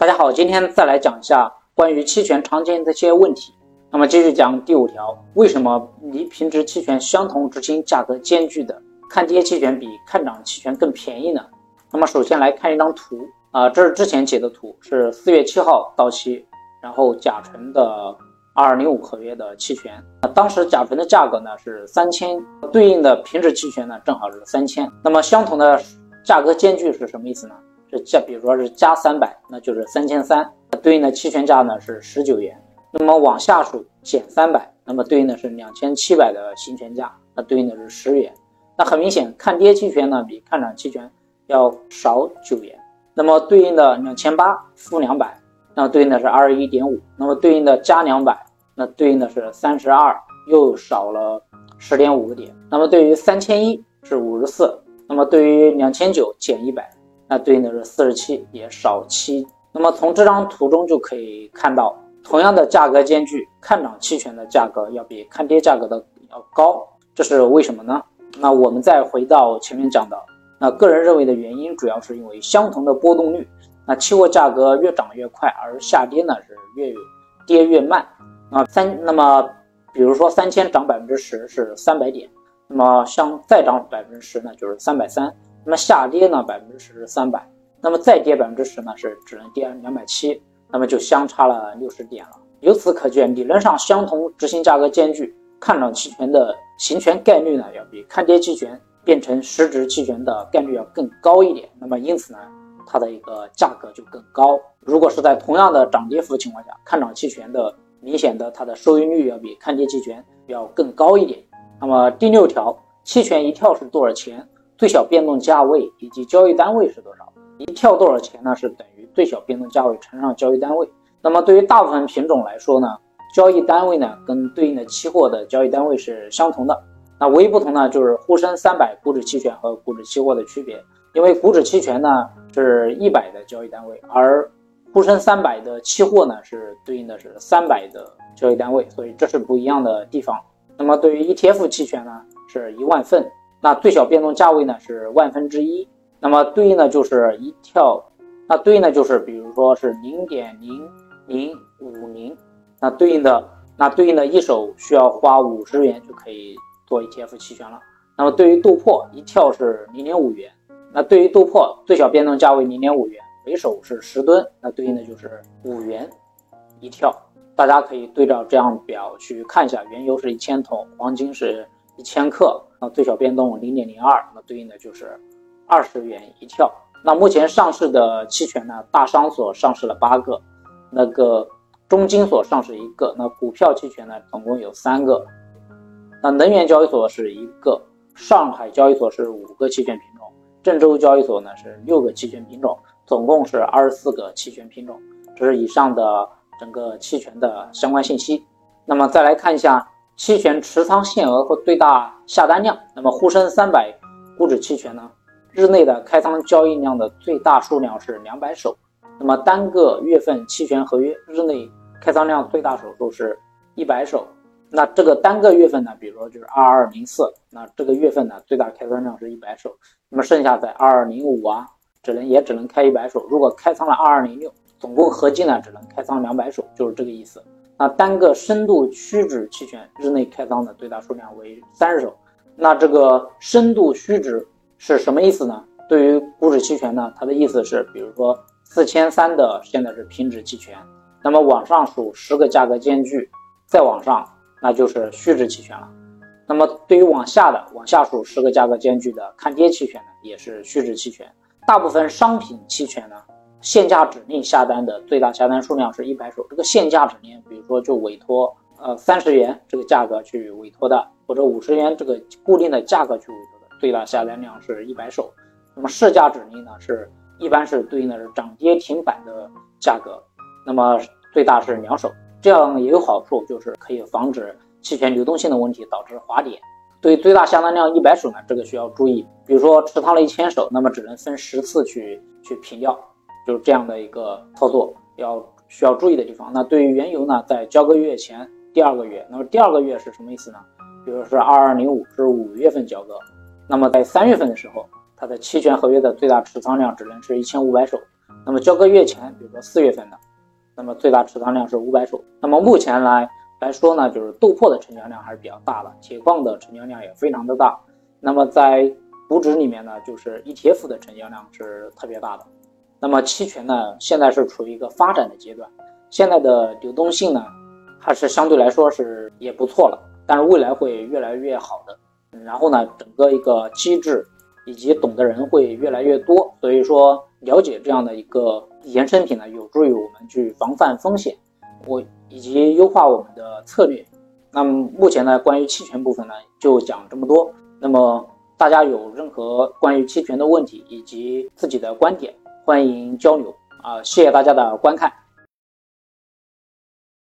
大家好，今天再来讲一下关于期权常见的一些问题。那么继续讲第五条，为什么离平值期权相同执行价格间距的看跌期权比看涨期权更便宜呢？那么首先来看一张图啊，这是之前截的图，是四月七号到期，然后甲醇的二零五合约的期权，当时甲醇的价格呢是三千，对应的平值期权呢正好是三千。那么相同的价格间距是什么意思呢？是加，比如说是加三百，那就是三千三，对应的期权价呢是十九元。那么往下数减三百，那么对应的是两千七百的行权价，那对应的是十元。那很明显，看跌期权呢比看涨期权要少九元。那么对应的两千八负两百，那么对应的是二十一点五。那么对应的加两百，那对应的是三十二，又少了十点五个点。那么对于三千一是五十四，那么对于两千九减一百。那对应的是四十七，也少七。那么从这张图中就可以看到，同样的价格间距，看涨期权的价格要比看跌价格的要高，这是为什么呢？那我们再回到前面讲的，那个人认为的原因主要是因为相同的波动率，那期货价格越涨越快，而下跌呢是越跌越慢。啊，三，那么比如说三千涨百分之十是三百点，那么像再涨百分之十呢就是三百三。那么下跌呢，百分之十是三百，那么再跌百分之十呢，是只能跌两百七，那么就相差了六十点了。由此可见，理论上相同执行价格间距，看涨期权的行权概率呢，要比看跌期权变成实值期权的概率要更高一点。那么因此呢，它的一个价格就更高。如果是在同样的涨跌幅情况下，看涨期权的明显的它的收益率要比看跌期权要更高一点。那么第六条，期权一跳是多少钱？最小变动价位以及交易单位是多少？一跳多少钱呢？是等于最小变动价位乘上交易单位。那么对于大部分品种来说呢，交易单位呢跟对应的期货的交易单位是相同的。那唯一不同呢，就是沪深三百股指期权和股指期货的区别。因为股指期权呢是一百的交易单位，而沪深三百的期货呢是对应的是三百的交易单位，所以这是不一样的地方。那么对于 ETF 期权呢，是一万份。那最小变动价位呢是万分之一，那么对应的就是一跳，那对应的就是比如说是零点零零五零，那对应的那对应的一手需要花五十元就可以做 ETF 期权了。那么对于豆粕一跳是零点五元，那对于豆粕最小变动价位零点五元，每手是十吨，那对应的就是五元一跳。大家可以对照这样表去看一下，原油是一千桶，黄金是。一千克，那最小变动零点零二，那对应的就是二十元一跳。那目前上市的期权呢，大商所上市了八个，那个中金所上市一个，那股票期权呢总共有三个，那能源交易所是一个，上海交易所是五个期权品种，郑州交易所呢是六个期权品种，总共是二十四个期权品种。这是以上的整个期权的相关信息。那么再来看一下。期权持仓限额和最大下单量。那么沪深三百股指期权呢，日内的开仓交易量的最大数量是两百手。那么单个月份期权合约日内开仓量最大手数是一百手。那这个单个月份呢，比如说就是二二零四，那这个月份呢最大开仓量是一百手。那么剩下在二二零五啊，只能也只能开一百手。如果开仓了二二零六，总共合计呢只能开仓两百手，就是这个意思。那单个深度虚值期权日内开仓的最大数量为三十手。那这个深度虚值是什么意思呢？对于股指期权呢，它的意思是，比如说四千三的现在是平值期权，那么往上数十个价格间距，再往上那就是虚值期权了。那么对于往下的往下数十个价格间距的看跌期权呢，也是虚值期权。大部分商品期权呢。限价指令下单的最大下单数量是一百手。这个限价指令，比如说就委托呃三十元这个价格去委托的，或者五十元这个固定的价格去委托的，最大下单量是一百手。那么市价指令呢，是一般是对应的是涨跌停板的价格，那么最大是两手。这样也有好处，就是可以防止期权流动性的问题导致滑点。对最大下单量一百手呢，这个需要注意，比如说持仓了一千手，那么只能分十次去去平掉。就是这样的一个操作，要需要注意的地方。那对于原油呢，在交割月前第二个月，那么第二个月是什么意思呢？比如是二二零五是五月份交割，那么在三月份的时候，它的期权合约的最大持仓量只能是一千五百手。那么交割月前，比如说四月份的，那么最大持仓量是五百手。那么目前来来说呢，就是豆粕的成交量还是比较大的，铁矿的成交量也非常的大。那么在股指里面呢，就是 ETF 的成交量是特别大的。那么期权呢，现在是处于一个发展的阶段，现在的流动性呢，还是相对来说是也不错了，但是未来会越来越好的。然后呢，整个一个机制以及懂的人会越来越多，所以说了解这样的一个衍生品呢，有助于我们去防范风险，我以及优化我们的策略。那么目前呢，关于期权部分呢，就讲这么多。那么大家有任何关于期权的问题以及自己的观点。欢迎交流啊！谢谢大家的观看。